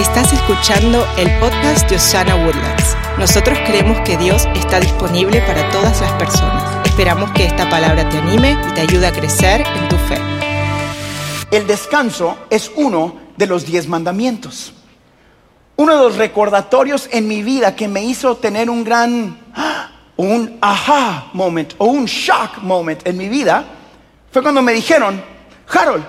Estás escuchando el podcast de Osana Woodlands. Nosotros creemos que Dios está disponible para todas las personas. Esperamos que esta palabra te anime y te ayude a crecer en tu fe. El descanso es uno de los diez mandamientos. Uno de los recordatorios en mi vida que me hizo tener un gran, un aha moment o un shock moment en mi vida fue cuando me dijeron, Harold,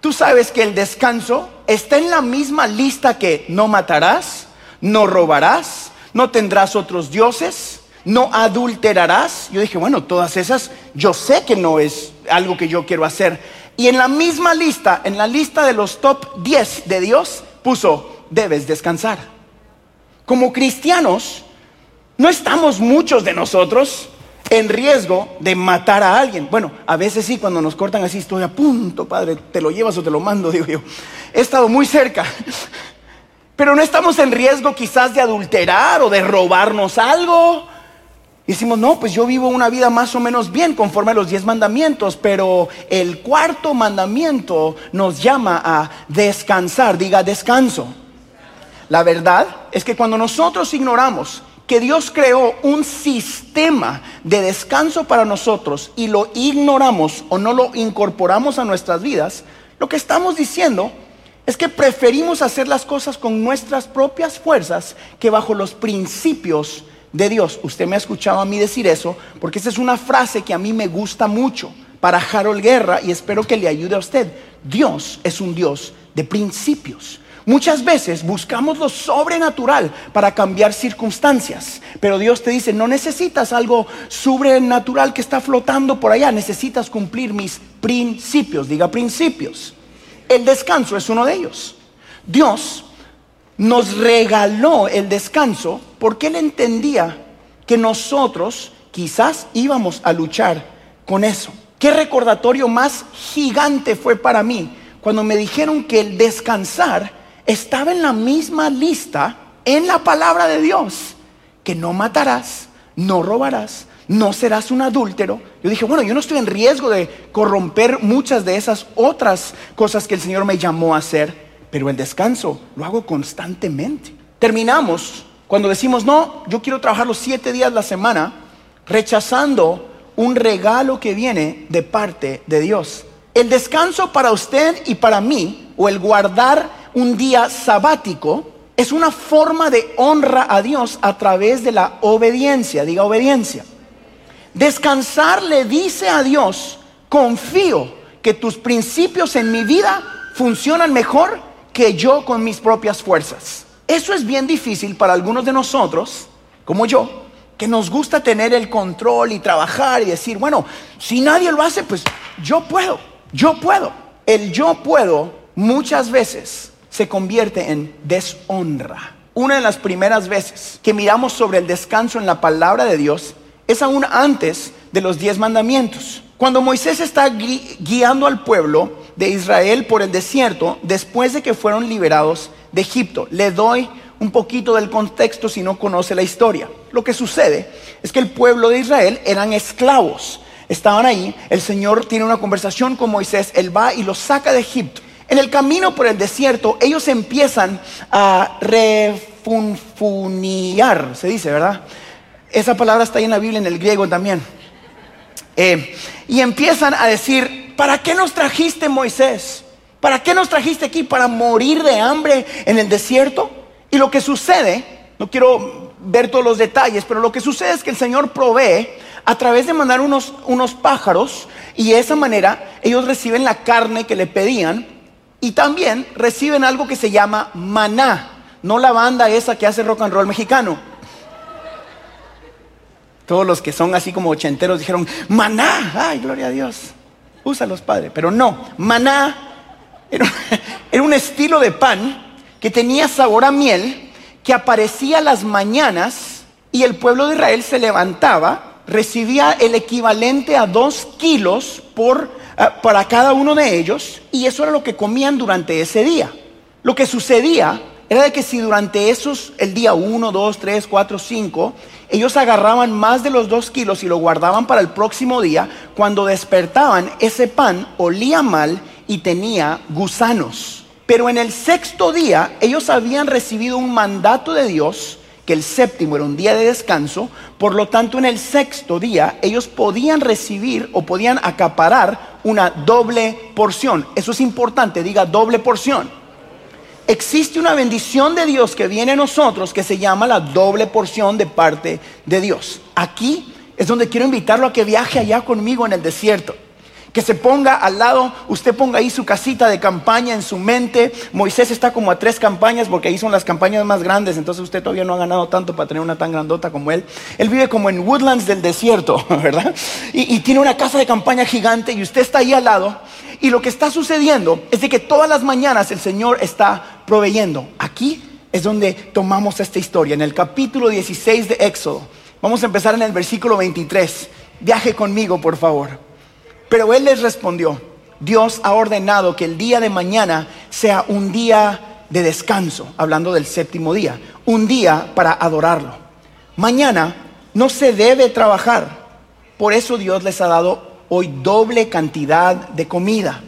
tú sabes que el descanso está en la misma lista que no matarás, no robarás, no tendrás otros dioses, no adulterarás. Yo dije, bueno, todas esas yo sé que no es algo que yo quiero hacer. Y en la misma lista, en la lista de los top 10 de Dios, puso, debes descansar. Como cristianos, no estamos muchos de nosotros en riesgo de matar a alguien. Bueno, a veces sí, cuando nos cortan así, estoy a punto, Padre, te lo llevas o te lo mando, digo yo. He estado muy cerca. Pero no estamos en riesgo quizás de adulterar o de robarnos algo. Y no, pues yo vivo una vida más o menos bien conforme a los diez mandamientos, pero el cuarto mandamiento nos llama a descansar, diga descanso. La verdad es que cuando nosotros ignoramos que Dios creó un sistema de descanso para nosotros y lo ignoramos o no lo incorporamos a nuestras vidas, lo que estamos diciendo es que preferimos hacer las cosas con nuestras propias fuerzas que bajo los principios de Dios. Usted me ha escuchado a mí decir eso porque esa es una frase que a mí me gusta mucho para Harold Guerra y espero que le ayude a usted. Dios es un Dios de principios. Muchas veces buscamos lo sobrenatural para cambiar circunstancias, pero Dios te dice, no necesitas algo sobrenatural que está flotando por allá, necesitas cumplir mis principios, diga principios. El descanso es uno de ellos. Dios nos regaló el descanso porque Él entendía que nosotros quizás íbamos a luchar con eso. ¿Qué recordatorio más gigante fue para mí cuando me dijeron que el descansar estaba en la misma lista en la palabra de Dios, que no matarás, no robarás, no serás un adúltero. Yo dije, bueno, yo no estoy en riesgo de corromper muchas de esas otras cosas que el Señor me llamó a hacer, pero el descanso lo hago constantemente. Terminamos cuando decimos, no, yo quiero trabajar los siete días la semana, rechazando un regalo que viene de parte de Dios. El descanso para usted y para mí, o el guardar un día sabático, es una forma de honra a Dios a través de la obediencia, diga obediencia. Descansar le dice a Dios, confío que tus principios en mi vida funcionan mejor que yo con mis propias fuerzas. Eso es bien difícil para algunos de nosotros, como yo, que nos gusta tener el control y trabajar y decir, bueno, si nadie lo hace, pues yo puedo, yo puedo. El yo puedo muchas veces se convierte en deshonra. Una de las primeras veces que miramos sobre el descanso en la palabra de Dios es aún antes de los diez mandamientos. Cuando Moisés está guiando al pueblo de Israel por el desierto después de que fueron liberados de Egipto, le doy un poquito del contexto si no conoce la historia. Lo que sucede es que el pueblo de Israel eran esclavos. Estaban ahí, el Señor tiene una conversación con Moisés, él va y los saca de Egipto. En el camino por el desierto, ellos empiezan a refunfuniar, se dice, ¿verdad? Esa palabra está ahí en la Biblia, en el griego también. Eh, y empiezan a decir, ¿para qué nos trajiste Moisés? ¿Para qué nos trajiste aquí? ¿Para morir de hambre en el desierto? Y lo que sucede, no quiero ver todos los detalles, pero lo que sucede es que el Señor provee a través de mandar unos, unos pájaros y de esa manera ellos reciben la carne que le pedían y también reciben algo que se llama maná, no la banda esa que hace rock and roll mexicano. Todos los que son así como ochenteros dijeron, maná, ay, gloria a Dios, úsalos, Padre. Pero no, maná era, un estilo de pan que tenía sabor a miel, que aparecía las mañanas y el pueblo de Israel se levantaba, recibía el equivalente a dos kilos por Ah, para cada uno de ellos y eso era lo que comían durante ese día. Lo que sucedía era de que si durante esos, el día 1, 2, 3, 4, 5, ellos agarraban más de los dos kilos y lo guardaban para el próximo día, cuando despertaban ese pan olía mal y tenía gusanos. Pero en el sexto día ellos habían recibido un mandato de Dios, que el séptimo era un día de descanso, por lo tanto en el sexto día ellos podían recibir o podían acaparar una doble porción. Eso es importante, diga doble porción. Existe una bendición de Dios que viene a nosotros que se llama la doble porción de parte de Dios. Aquí es donde quiero invitarlo a que viaje allá conmigo en el desierto que se ponga al lado, usted ponga ahí su casita de campaña en su mente. Moisés está como a tres campañas porque ahí son las campañas más grandes, entonces usted todavía no ha ganado tanto para tener una tan grandota como él. Él vive como en woodlands del desierto, ¿verdad? Y, tiene una casa de campaña gigante y usted está ahí al lado. Y lo que está sucediendo es de que todas las mañanas el Señor está proveyendo. Aquí es donde tomamos esta historia, en el capítulo 16 de Éxodo. Vamos a empezar en el versículo 23. Viaje conmigo, por favor. Pero él les respondió, Dios ha ordenado que el día de mañana sea un día de descanso, hablando del séptimo día, un día para adorarlo. Mañana no se debe trabajar, por eso Dios les ha dado hoy doble cantidad de comida.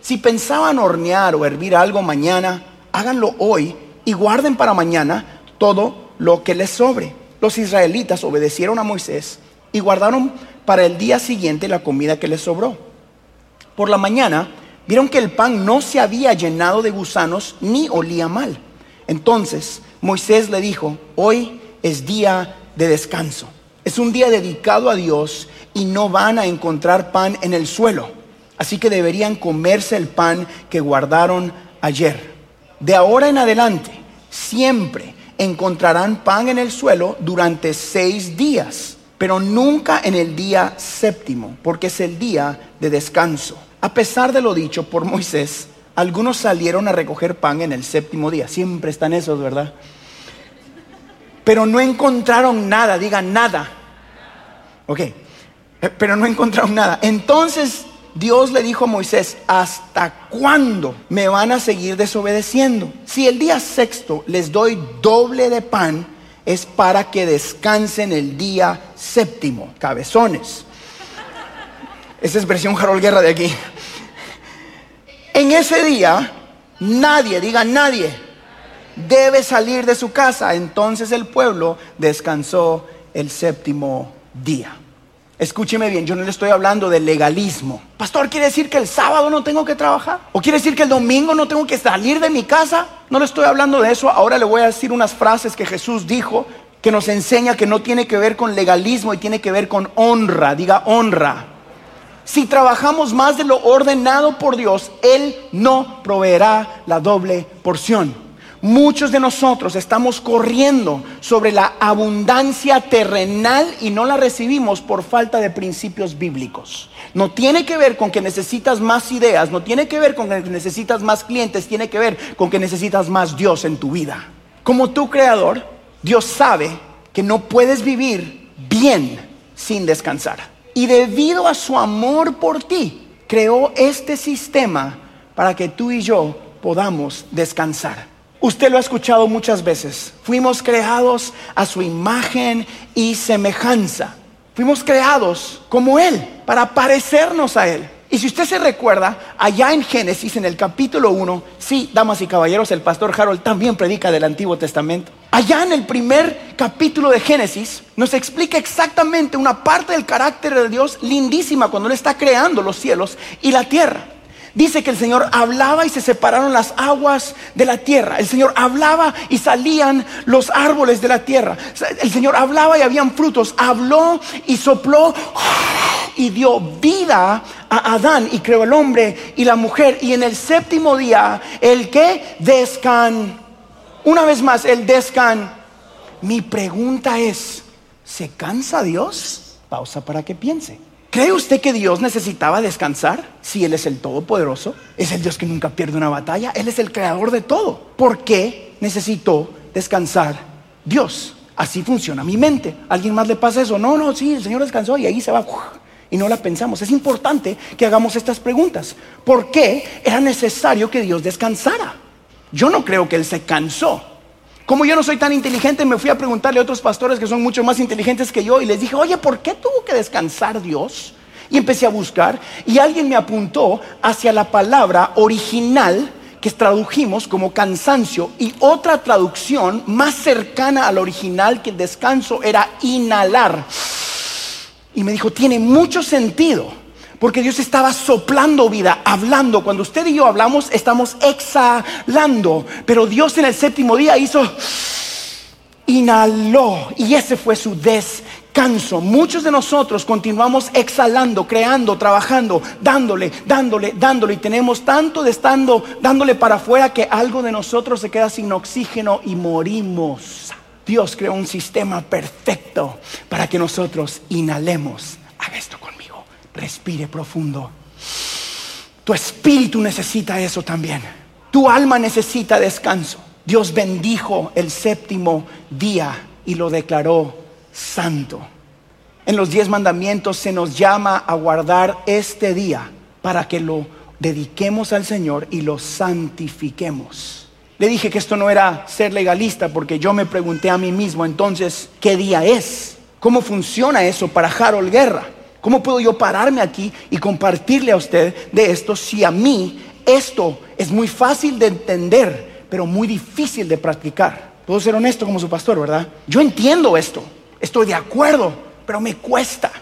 Si pensaban hornear o hervir algo mañana, háganlo hoy y guarden para mañana todo lo que les sobre. Los israelitas obedecieron a Moisés y guardaron para el día siguiente la comida que les sobró. Por la mañana vieron que el pan no se había llenado de gusanos ni olía mal. Entonces Moisés le dijo, hoy es día de descanso. Es un día dedicado a Dios y no van a encontrar pan en el suelo. Así que deberían comerse el pan que guardaron ayer. De ahora en adelante, siempre encontrarán pan en el suelo durante seis días pero nunca en el día séptimo, porque es el día de descanso. A pesar de lo dicho por Moisés, algunos salieron a recoger pan en el séptimo día. Siempre están esos, ¿verdad? Pero no encontraron nada, digan nada. Ok, eh, pero no encontraron nada. Entonces Dios le dijo a Moisés, ¿hasta cuándo me van a seguir desobedeciendo? Si el día sexto les doy doble de pan, es para que descansen el día séptimo, cabezones. Esa es versión Harold Guerra de aquí. En ese día, nadie, diga nadie, debe salir de su casa. Entonces el pueblo descansó el séptimo día. Escúcheme bien, yo no le estoy hablando de legalismo. Pastor, ¿quiere decir que el sábado no tengo que trabajar? ¿O quiere decir que el domingo no tengo que salir de mi casa? No le estoy hablando de eso. Ahora le voy a decir unas frases que Jesús dijo que nos enseña que no tiene que ver con legalismo y tiene que ver con honra. Diga honra. Si trabajamos más de lo ordenado por Dios, Él no proveerá la doble porción. Muchos de nosotros estamos corriendo sobre la abundancia terrenal y no la recibimos por falta de principios bíblicos. No tiene que ver con que necesitas más ideas, no tiene que ver con que necesitas más clientes, tiene que ver con que necesitas más Dios en tu vida. Como tu creador, Dios sabe que no puedes vivir bien sin descansar. Y debido a su amor por ti, creó este sistema para que tú y yo podamos descansar. Usted lo ha escuchado muchas veces. Fuimos creados a su imagen y semejanza. Fuimos creados como Él, para parecernos a Él. Y si usted se recuerda, allá en Génesis, en el capítulo 1, sí, damas y caballeros, el pastor Harold también predica del Antiguo Testamento. Allá en el primer capítulo de Génesis nos explica exactamente una parte del carácter de Dios lindísima cuando Él está creando los cielos y la tierra. Dice que el Señor hablaba y se separaron las aguas de la tierra. El Señor hablaba y salían los árboles de la tierra. El Señor hablaba y habían frutos. Habló y sopló y dio vida a Adán y creó el hombre y la mujer. Y en el séptimo día, el que descan. Una vez más, el descan. Mi pregunta es, ¿se cansa Dios? Pausa para que piense. ¿Cree usted que Dios necesitaba descansar? Si Él es el Todopoderoso, es el Dios que nunca pierde una batalla, Él es el creador de todo. ¿Por qué necesitó descansar Dios? Así funciona mi mente. ¿Alguien más le pasa eso? No, no, sí, el Señor descansó y ahí se va. Y no la pensamos. Es importante que hagamos estas preguntas. ¿Por qué era necesario que Dios descansara? Yo no creo que Él se cansó. Como yo no soy tan inteligente, me fui a preguntarle a otros pastores que son mucho más inteligentes que yo y les dije, oye, ¿por qué tuvo que descansar Dios? Y empecé a buscar y alguien me apuntó hacia la palabra original que tradujimos como cansancio y otra traducción más cercana al original que el descanso era inhalar. Y me dijo, tiene mucho sentido, porque Dios estaba soplando vida, hablando. Cuando usted y yo hablamos, estamos exhalando, pero Dios en el séptimo día hizo, inhaló, y ese fue su descanso canso. Muchos de nosotros continuamos exhalando, creando, trabajando, dándole, dándole, dándole. Y tenemos tanto de estando dándole para afuera que algo de nosotros se queda sin oxígeno y morimos. Dios creó un sistema perfecto para que nosotros inhalemos. Haga esto conmigo. Respire profundo. Tu espíritu necesita eso también. Tu alma necesita descanso. Dios bendijo el séptimo día y lo declaró santo. En los diez mandamientos se nos llama a guardar este día para que lo dediquemos al Señor y lo santifiquemos. Le dije que esto no era ser legalista porque yo me pregunté a mí mismo entonces, ¿qué día es? ¿Cómo funciona eso para Harold Guerra? ¿Cómo puedo yo pararme aquí y compartirle a usted de esto si a mí esto es muy fácil de entender, pero muy difícil de practicar? Puedo ser honesto como su pastor, ¿verdad? Yo entiendo esto, Estoy de acuerdo, pero me cuesta.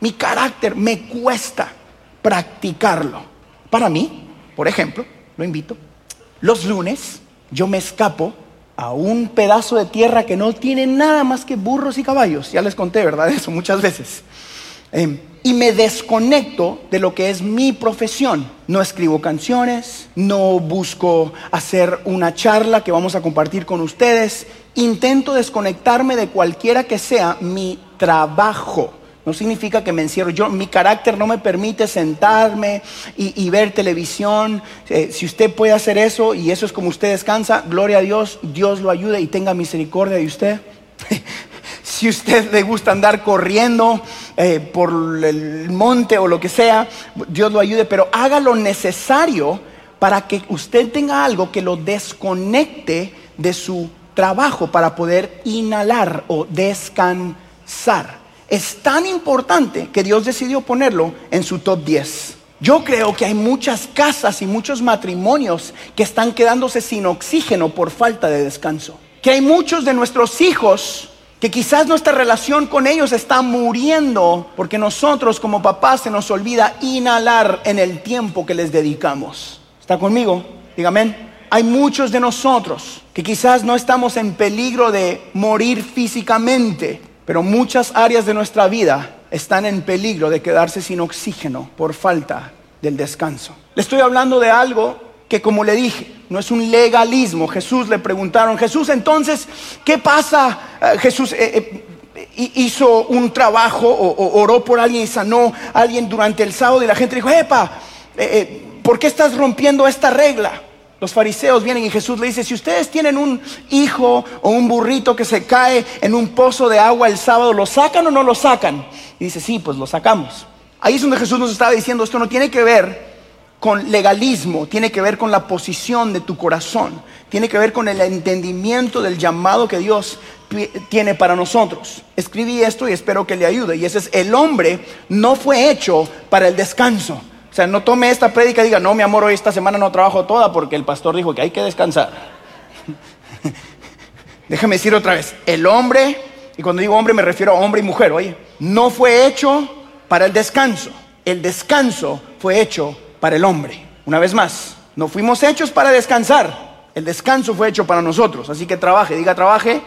Mi carácter me cuesta practicarlo. Para mí, por ejemplo, lo invito, los lunes yo me escapo a un pedazo de tierra que no tiene nada más que burros y caballos. Ya les conté, ¿verdad? Eso muchas veces. Em, y me desconecto de lo que es mi profesión. No escribo canciones, no busco hacer una charla que vamos a compartir con ustedes. Intento desconectarme de cualquiera que sea mi trabajo. No significa que me encierro. Yo, mi carácter no me permite sentarme y, ver televisión. Eh, si usted puede hacer eso y eso es como usted descansa, gloria a Dios, Dios lo ayude y tenga misericordia de usted. si usted le gusta andar corriendo eh, por el monte o lo que sea, Dios lo ayude, pero haga lo necesario para que usted tenga algo que lo desconecte de su trabajo para poder inhalar o descansar. Es tan importante que Dios decidió ponerlo en su top 10. Yo creo que hay muchas casas y muchos matrimonios que están quedándose sin oxígeno por falta de descanso. Que hay muchos de nuestros hijos que quizás nuestra relación con ellos está muriendo porque nosotros como papás se nos olvida inhalar en el tiempo que les dedicamos. ¿Está conmigo? Dígame. Hay muchos de nosotros que quizás no estamos en peligro de morir físicamente, pero muchas áreas de nuestra vida están en peligro de quedarse sin oxígeno por falta del descanso. Le estoy hablando de algo que como le dije, no es un legalismo. Jesús le preguntaron, Jesús, entonces, ¿qué pasa? Eh, Jesús eh, eh, hizo un trabajo o, oró por alguien y sanó a alguien durante el sábado y la gente dijo, epa, ¿por qué estás rompiendo esta regla? Los fariseos vienen y Jesús le dice, si ustedes tienen un hijo o un burrito que se cae en un pozo de agua el sábado, ¿lo sacan o no lo sacan? Y dice, sí, pues lo sacamos. Ahí es donde Jesús nos estaba diciendo, esto no tiene que ver con legalismo, tiene que ver con la posición de tu corazón, tiene que ver con el entendimiento del llamado que Dios tiene para nosotros. Escribí esto y espero que le ayude. Y ese es, el hombre no fue hecho para el descanso. O sea, no tome esta prédica y diga, no, mi amor, hoy esta semana no trabajo toda porque el pastor dijo que hay que descansar. Déjame decir otra vez, el hombre, y cuando digo hombre me refiero a hombre y mujer, oye, no fue hecho para el descanso. El descanso fue hecho para el hombre. Una vez más, no fuimos hechos para descansar. El descanso fue hecho para nosotros. Así que trabaje, diga trabaje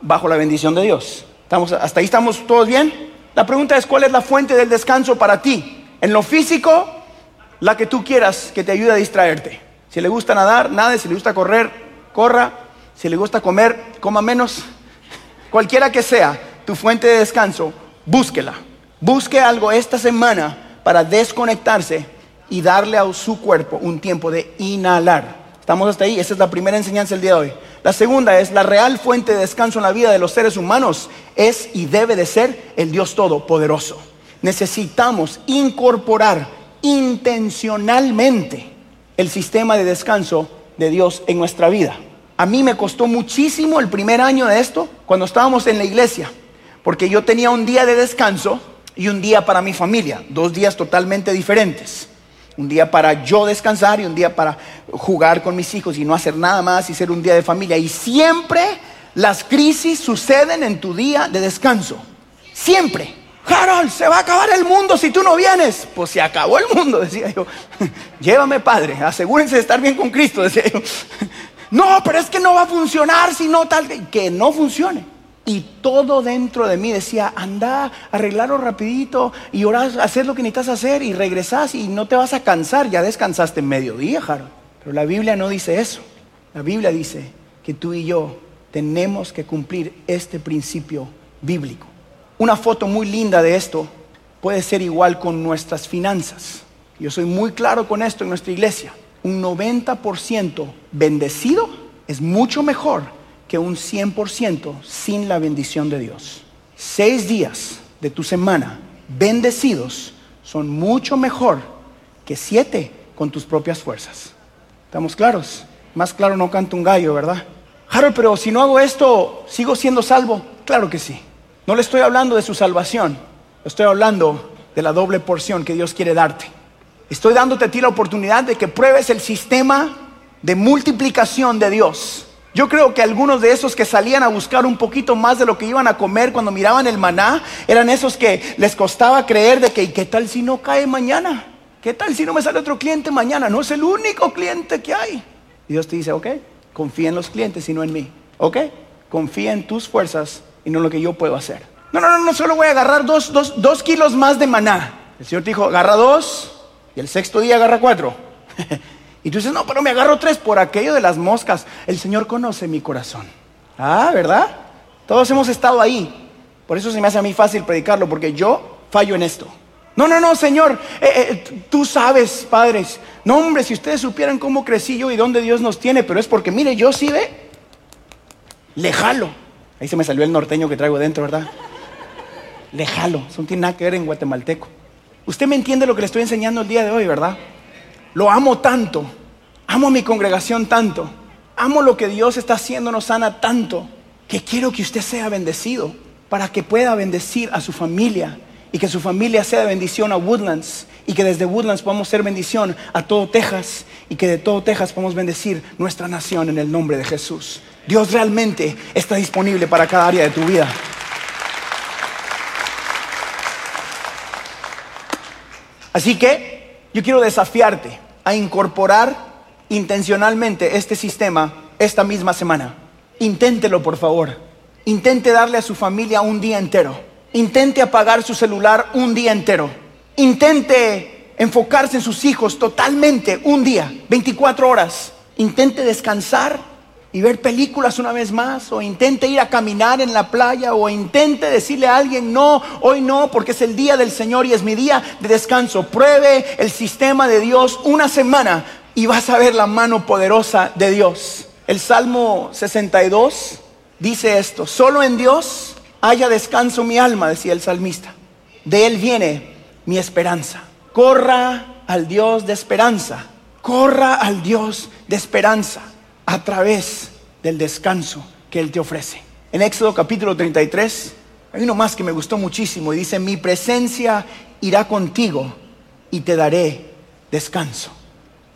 bajo la bendición de Dios. ¿Estamos, ¿Hasta ahí estamos todos bien? La pregunta es, ¿cuál es la fuente del descanso para ti? En lo físico, la que tú quieras que te ayude a distraerte. Si le gusta nadar, nade. Si le gusta correr, corra. Si le gusta comer, coma menos. Cualquiera que sea tu fuente de descanso, búsquela. Busque algo esta semana para desconectarse y darle a su cuerpo un tiempo de inhalar. ¿Estamos hasta ahí? Esa es la primera enseñanza del día de hoy. La segunda es la real fuente de descanso en la vida de los seres humanos es y debe de ser el Dios Todopoderoso. Necesitamos incorporar intencionalmente el sistema de descanso de Dios en nuestra vida. A mí me costó muchísimo el primer año de esto cuando estábamos en la iglesia, porque yo tenía un día de descanso y un día para mi familia, dos días totalmente diferentes. Un día para yo descansar y un día para jugar con mis hijos y no hacer nada más y ser un día de familia. Y siempre las crisis suceden en tu día de descanso. Siempre. Harold, se va a acabar el mundo si tú no vienes. Pues se acabó el mundo, decía yo. Llévame, Padre, asegúrense de estar bien con Cristo, decía yo. No, pero es que no va a funcionar si no tal, que no funcione. Y todo dentro de mí decía, anda, arreglarlo rapidito y ahora hacer lo que necesitas hacer y regresas y no te vas a cansar. Ya descansaste en mediodía, Harold. Pero la Biblia no dice eso. La Biblia dice que tú y yo tenemos que cumplir este principio bíblico. Una foto muy linda de esto puede ser igual con nuestras finanzas. Yo soy muy claro con esto en nuestra iglesia un 90% bendecido es mucho mejor que un 100% sin la bendición de Dios. Seis días de tu semana bendecidos son mucho mejor que siete con tus propias fuerzas. ¿Estamos claros? Más claro no canta un gallo, ¿verdad? Harold, pero si no hago esto, ¿sigo siendo salvo? Claro que sí. No le estoy hablando de su salvación, estoy hablando de la doble porción que Dios quiere darte. Estoy dándote a ti la oportunidad de que pruebes el sistema de multiplicación de Dios. Yo creo que algunos de esos que salían a buscar un poquito más de lo que iban a comer cuando miraban el maná, eran esos que les costaba creer de que, ¿qué tal si no cae mañana? ¿Qué tal si no me sale otro cliente mañana? No es el único cliente que hay. Y Dios te dice, ok, confía en los clientes y no en mí. Ok, confía en tus fuerzas y no en lo que yo puedo hacer. No, no, no, no solo voy a agarrar dos, dos, dos kilos más de maná. El Señor te dijo, agarra dos, y el sexto día agarra cuatro. y tú dices, no, pero me agarro tres por aquello de las moscas. El Señor conoce mi corazón. Ah, ¿verdad? Todos hemos estado ahí. Por eso se me hace a mí fácil predicarlo, porque yo fallo en esto. No, no, no, Señor, eh, eh, tú sabes, padres. No, hombre, si ustedes supieran cómo crecí yo y dónde Dios nos tiene, pero es porque, mire, yo sí ve, le jalo. Ahí se me salió el norteño que traigo dentro, ¿verdad? Le jalo. Eso no tiene nada que ver en guatemalteco. Usted me entiende lo que le estoy enseñando el día de hoy, ¿verdad? Lo amo tanto, amo a mi congregación tanto, amo lo que Dios está haciendo, nos sana tanto, que quiero que usted sea bendecido para que pueda bendecir a su familia y que su familia sea bendición a Woodlands y que desde Woodlands podamos ser bendición a todo Texas y que de todo Texas podamos bendecir nuestra nación en el nombre de Jesús. Dios realmente está disponible para cada área de tu vida. Así que yo quiero desafiarte a incorporar intencionalmente este sistema esta misma semana. Inténtelo, por favor. Intente darle a su familia un día entero. Intente apagar su celular un día entero. Intente enfocarse en sus hijos totalmente un día, 24 horas. Intente descansar y ver películas una vez más, o intente ir a caminar en la playa, o intente decirle a alguien, no, hoy no, porque es el día del Señor y es mi día de descanso. Pruebe el sistema de Dios una semana y vas a ver la mano poderosa de Dios. El Salmo 62 dice esto, solo en Dios haya descanso mi alma, decía el salmista. De Él viene mi esperanza. Corra al Dios de esperanza. Corra al Dios de esperanza a través del descanso que Él te ofrece. En Éxodo capítulo 33 hay uno más que me gustó muchísimo y dice, mi presencia irá contigo y te daré descanso.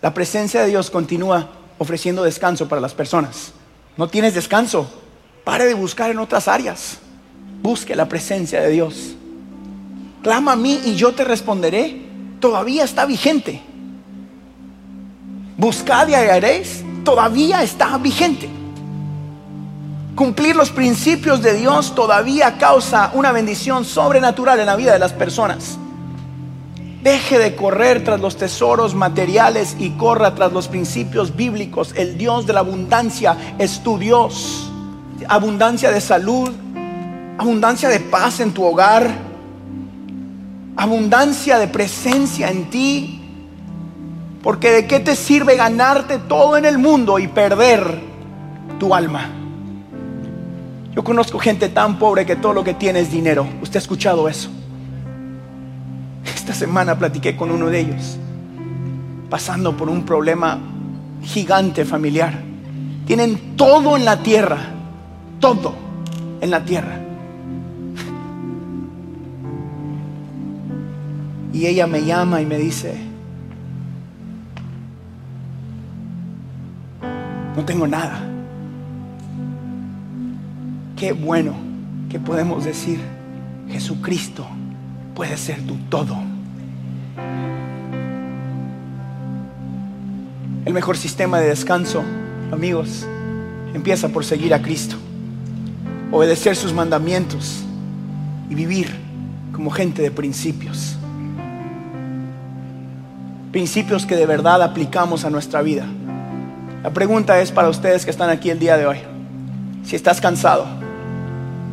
La presencia de Dios continúa ofreciendo descanso para las personas. ¿No tienes descanso? Pare de buscar en otras áreas. Busque la presencia de Dios. Clama a mí y yo te responderé. Todavía está vigente. Buscad y hallaréis todavía está vigente. Cumplir los principios de Dios todavía causa una bendición sobrenatural en la vida de las personas. Deje de correr tras los tesoros materiales y corra tras los principios bíblicos. El Dios de la abundancia es tu Dios. Abundancia de salud, abundancia de paz en tu hogar, abundancia de presencia en ti, porque de qué te sirve ganarte todo en el mundo y perder tu alma. Yo conozco gente tan pobre que todo lo que tiene es dinero. ¿Usted ha escuchado eso? Esta semana platiqué con uno de ellos, pasando por un problema gigante familiar. Tienen todo en la tierra, todo en la tierra. Y ella me llama y me dice, no tengo nada. Qué bueno que podemos decir, Jesucristo puede ser tu todo. El mejor sistema de descanso, amigos, empieza por seguir a Cristo, obedecer sus mandamientos y vivir como gente de principios. Principios que de verdad aplicamos a nuestra vida. La pregunta es para ustedes que están aquí el día de hoy. Si estás cansado,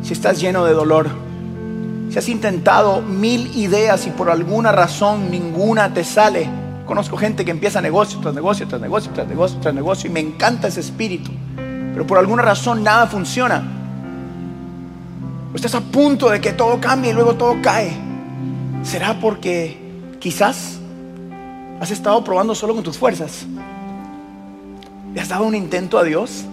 si estás lleno de dolor, si has intentado mil ideas y por alguna razón ninguna te sale, Conozco gente que empieza negocio tras negocio, tras negocio, tras negocio, tras negocio, y me encanta ese espíritu. Pero por alguna razón nada funciona. O estás a punto de que todo cambie y luego todo cae. ¿Será porque quizás has estado probando solo con tus fuerzas? ¿Le has dado un intento a Dios?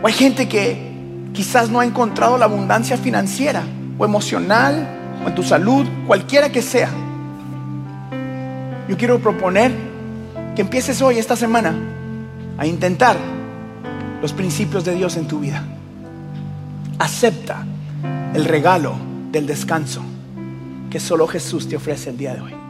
O hay gente que quizás no ha encontrado la abundancia financiera o emocional o en tu salud, cualquiera que sea. Yo quiero proponer que empieces hoy, esta semana, a intentar los principios de Dios en tu vida. Acepta el regalo del descanso que solo Jesús te ofrece el día de hoy.